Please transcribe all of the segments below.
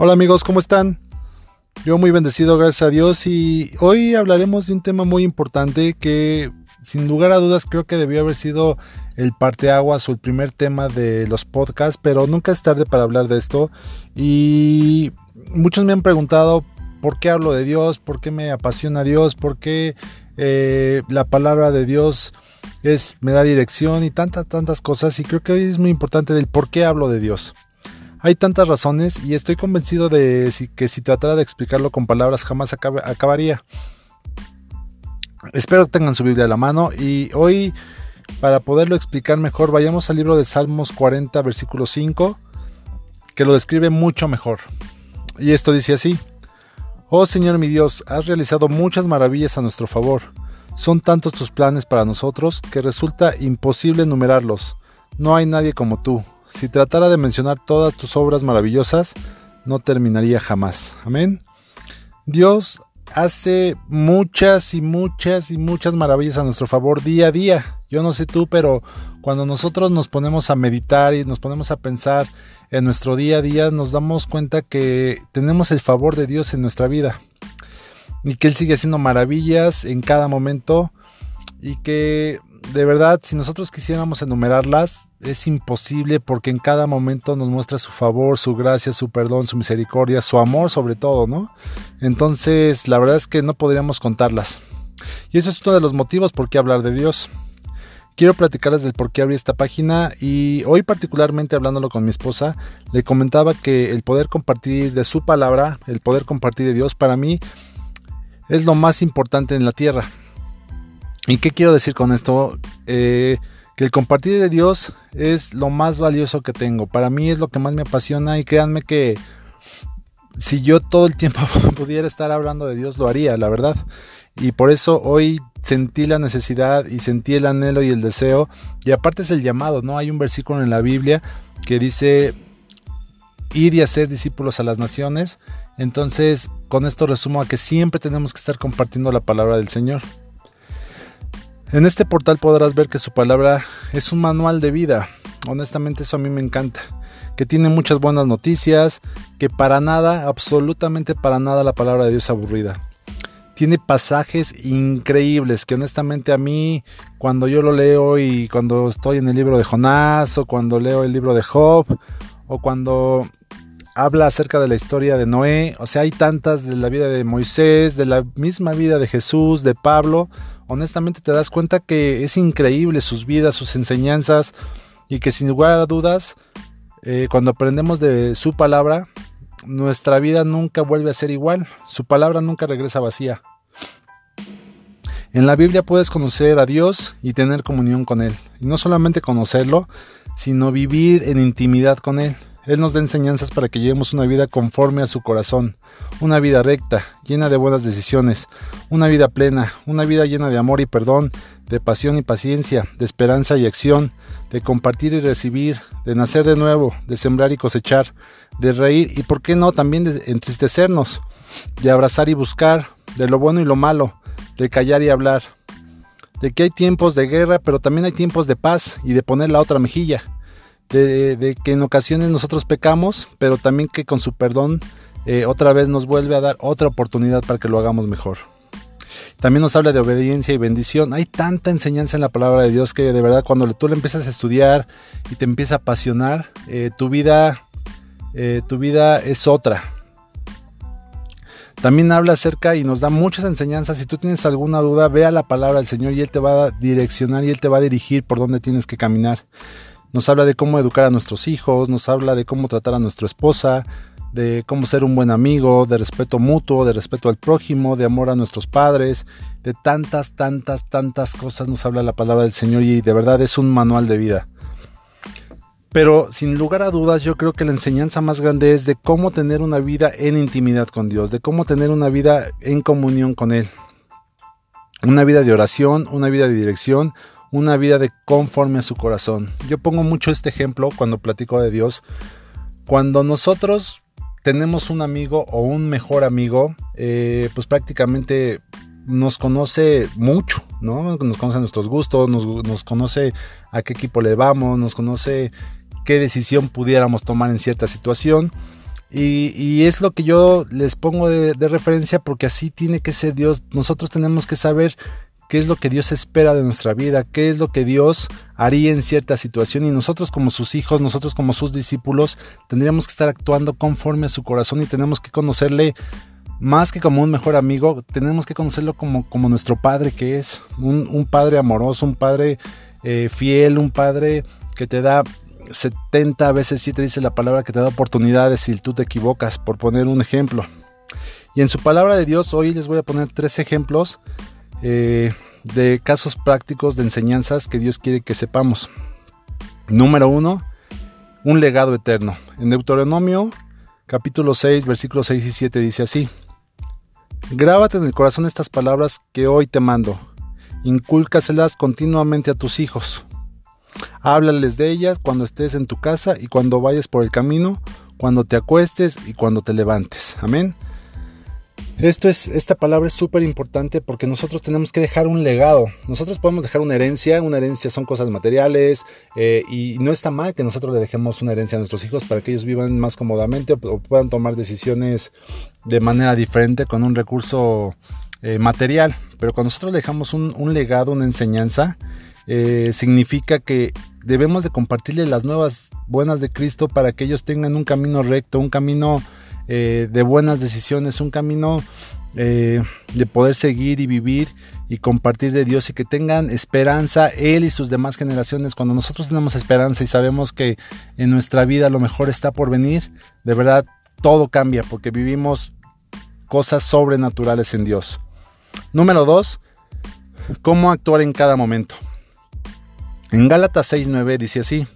Hola amigos, ¿cómo están? Yo muy bendecido, gracias a Dios, y hoy hablaremos de un tema muy importante que sin lugar a dudas creo que debió haber sido el parteaguas o el primer tema de los podcasts, pero nunca es tarde para hablar de esto. Y muchos me han preguntado por qué hablo de Dios, por qué me apasiona Dios, por qué eh, la palabra de Dios es, me da dirección y tantas, tantas cosas. Y creo que hoy es muy importante del por qué hablo de Dios. Hay tantas razones y estoy convencido de que si tratara de explicarlo con palabras jamás acabaría. Espero que tengan su Biblia a la mano y hoy para poderlo explicar mejor vayamos al libro de Salmos 40 versículo 5 que lo describe mucho mejor. Y esto dice así. Oh Señor mi Dios, has realizado muchas maravillas a nuestro favor. Son tantos tus planes para nosotros que resulta imposible enumerarlos. No hay nadie como tú, si tratara de mencionar todas tus obras maravillosas, no terminaría jamás. Amén. Dios hace muchas y muchas y muchas maravillas a nuestro favor día a día. Yo no sé tú, pero cuando nosotros nos ponemos a meditar y nos ponemos a pensar en nuestro día a día, nos damos cuenta que tenemos el favor de Dios en nuestra vida. Y que Él sigue haciendo maravillas en cada momento. Y que de verdad, si nosotros quisiéramos enumerarlas, es imposible porque en cada momento nos muestra su favor, su gracia, su perdón, su misericordia, su amor sobre todo, ¿no? Entonces, la verdad es que no podríamos contarlas. Y eso es uno de los motivos por qué hablar de Dios. Quiero platicarles del por qué abrí esta página y hoy particularmente hablándolo con mi esposa, le comentaba que el poder compartir de su palabra, el poder compartir de Dios, para mí es lo más importante en la tierra ¿Y qué quiero decir con esto? Eh, que el compartir de Dios es lo más valioso que tengo. Para mí es lo que más me apasiona y créanme que si yo todo el tiempo pudiera estar hablando de Dios lo haría, la verdad. Y por eso hoy sentí la necesidad y sentí el anhelo y el deseo. Y aparte es el llamado, ¿no? Hay un versículo en la Biblia que dice ir y hacer discípulos a las naciones. Entonces, con esto resumo a que siempre tenemos que estar compartiendo la palabra del Señor. En este portal podrás ver que su palabra es un manual de vida. Honestamente eso a mí me encanta. Que tiene muchas buenas noticias, que para nada, absolutamente para nada la palabra de Dios es aburrida. Tiene pasajes increíbles que honestamente a mí cuando yo lo leo y cuando estoy en el libro de Jonás o cuando leo el libro de Job o cuando habla acerca de la historia de Noé, o sea, hay tantas de la vida de Moisés, de la misma vida de Jesús, de Pablo, honestamente te das cuenta que es increíble sus vidas, sus enseñanzas y que sin lugar a dudas, eh, cuando aprendemos de su palabra, nuestra vida nunca vuelve a ser igual, su palabra nunca regresa vacía. En la Biblia puedes conocer a Dios y tener comunión con Él. Y no solamente conocerlo, sino vivir en intimidad con Él. Él nos da enseñanzas para que llevemos una vida conforme a su corazón, una vida recta, llena de buenas decisiones, una vida plena, una vida llena de amor y perdón, de pasión y paciencia, de esperanza y acción, de compartir y recibir, de nacer de nuevo, de sembrar y cosechar, de reír y, por qué no, también de entristecernos, de abrazar y buscar, de lo bueno y lo malo, de callar y hablar, de que hay tiempos de guerra, pero también hay tiempos de paz y de poner la otra mejilla de, que en ocasiones nosotros pecamos, pero también que con su perdón eh, otra vez nos vuelve a dar otra oportunidad para que lo hagamos mejor. También nos habla de obediencia y bendición. Hay tanta enseñanza en la palabra de Dios que de verdad cuando tú le empiezas a estudiar y te empieza a apasionar, eh, tu vida, eh, tu vida es otra. También habla acerca y nos da muchas enseñanzas. Si tú tienes alguna duda, ve a la palabra del Señor y Él te va a direccionar y Él te va a dirigir por dónde tienes que caminar. Nos habla de cómo educar a nuestros hijos, nos habla de cómo tratar a nuestra esposa, de cómo ser un buen amigo, de respeto mutuo, de respeto al prójimo, de amor a nuestros padres, de tantas, tantas, tantas cosas nos habla la palabra del Señor y de verdad es un manual de vida. Pero sin lugar a dudas yo creo que la enseñanza más grande es de cómo tener una vida en intimidad con Dios, de cómo tener una vida en comunión con Él. Una vida de oración, una vida de dirección, una vida de conforme a su corazón. Yo pongo mucho este ejemplo cuando platico de Dios. Cuando nosotros tenemos un amigo o un mejor amigo, eh, pues prácticamente nos conoce mucho, ¿no? Nos conoce nuestros gustos, nos, nos, conoce a qué equipo le vamos, nos conoce qué decisión pudiéramos tomar en cierta situación. Y, es lo que yo les pongo de, referencia porque así tiene que ser Dios. Nosotros tenemos que saber qué es lo que Dios espera de nuestra vida, qué es lo que Dios haría en cierta situación y nosotros como sus hijos, nosotros como sus discípulos, tendríamos que estar actuando conforme a su corazón y tenemos que conocerle más que como un mejor amigo, tenemos que conocerlo como, como nuestro padre que es, un, padre amoroso, un padre eh, fiel, un padre que te da 70 veces si te dice la palabra que te da oportunidades si tú te equivocas, por poner un ejemplo. Y en su palabra de Dios hoy les voy a poner tres ejemplos eh, de casos prácticos de enseñanzas que Dios quiere que sepamos. Número uno, un legado eterno. En Deuteronomio capítulo 6, versículos 6 y 7 dice así. Grábate en el corazón estas palabras que hoy te mando. Incúlcaselas continuamente a tus hijos Háblales de ellas cuando estés en tu casa y cuando vayas por el camino, cuando te acuestes y cuando te levantes. Amén. Esto es, esta palabra es súper importante porque nosotros tenemos que dejar un legado. Nosotros podemos dejar una herencia, una herencia son cosas materiales eh, y no está mal que nosotros le dejemos una herencia a nuestros hijos para que ellos vivan más cómodamente o, puedan tomar decisiones de manera diferente con un recurso eh, material. Pero cuando nosotros dejamos un, un legado, una enseñanza, eh, significa que debemos de compartirle las nuevas buenas de Cristo para que ellos tengan un camino recto, un camino eh, de buenas decisiones, un camino eh, de poder seguir y vivir y compartir de Dios y que tengan esperanza Él y sus demás generaciones. Cuando nosotros tenemos esperanza y sabemos que en nuestra vida lo mejor está por venir, de verdad todo cambia porque vivimos cosas sobrenaturales en Dios. Número dos, cómo actuar en cada momento. En Gálatas 6:9 dice así,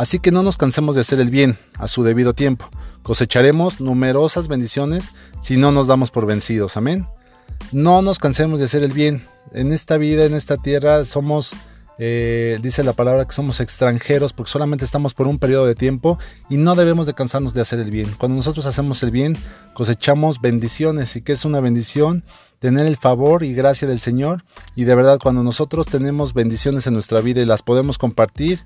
así que no nos cansemos de hacer el bien a su debido tiempo, cosecharemos numerosas bendiciones si no nos damos por vencidos, amén. No nos cansemos de hacer el bien, en esta vida, en esta tierra somos eh, dice la palabra que somos extranjeros porque solamente estamos por un periodo de tiempo y no debemos de cansarnos de hacer el bien. Cuando nosotros hacemos el bien, cosechamos bendiciones y que es una bendición tener el favor y gracia del Señor y de verdad cuando nosotros tenemos bendiciones en nuestra vida y las podemos compartir,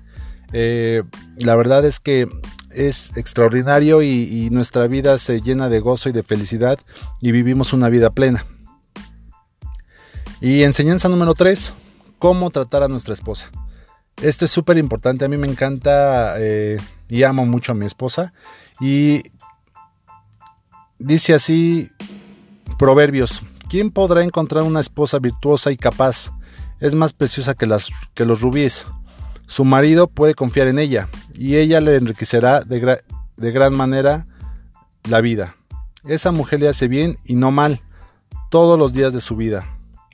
eh, la verdad es que es extraordinario y, nuestra vida se llena de gozo y de felicidad y vivimos una vida plena. Y enseñanza número 3, cómo tratar a nuestra esposa. Esto es súper importante, a mí me encanta eh, y amo mucho a mi esposa. Y dice así, Proverbios, ¿quién podrá encontrar una esposa virtuosa y capaz? Es más preciosa que, las, que los rubíes. Su marido puede confiar en ella y ella le enriquecerá de, gran manera la vida. Esa mujer le hace bien y no mal todos los días de su vida.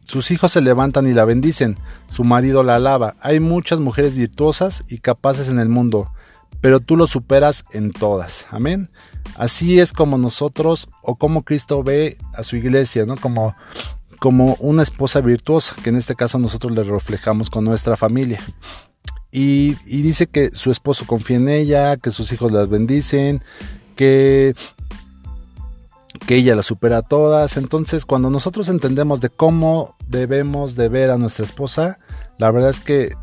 Sus hijos se levantan y la bendicen, su marido la alaba. Hay muchas mujeres virtuosas y capaces en el mundo, pero tú lo superas en todas. Amén. Así es como nosotros o como Cristo ve a su iglesia, ¿no? Como, como una esposa virtuosa, que en este caso nosotros le reflejamos con nuestra familia. Y, dice que su esposo confía en ella, que sus hijos las bendicen, que que ella la supera a todas. Entonces, cuando nosotros entendemos de cómo debemos de ver a nuestra esposa, la verdad es que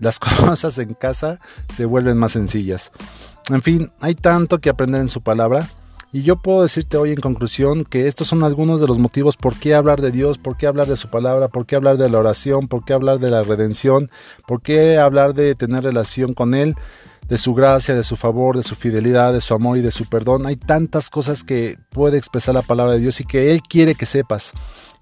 las cosas en casa se vuelven más sencillas. En fin, hay tanto que aprender en su palabra. Y yo puedo decirte hoy en conclusión que estos son algunos de los motivos por qué hablar de Dios, por qué hablar de su palabra, por qué hablar de la oración, por qué hablar de la redención, por qué hablar de tener relación con Él de su gracia, de su favor, de su fidelidad, de su amor y de su perdón. Hay tantas cosas que puede expresar la palabra de Dios y que Él quiere que sepas.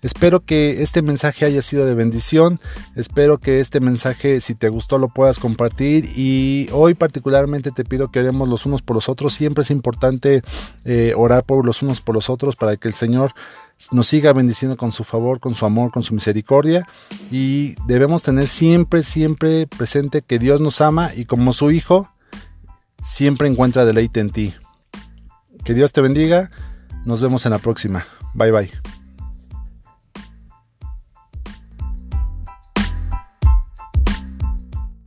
Espero que este mensaje haya sido de bendición, espero que este mensaje si te gustó lo puedas compartir y hoy particularmente te pido que oremos los unos por los otros, siempre es importante eh, orar por los unos por los otros para que el Señor nos siga bendiciendo con su favor, con su amor, con su misericordia y debemos tener siempre, siempre presente que Dios nos ama y como su Hijo siempre encuentra deleite en ti. Que Dios te bendiga. Nos vemos en la próxima. Bye bye.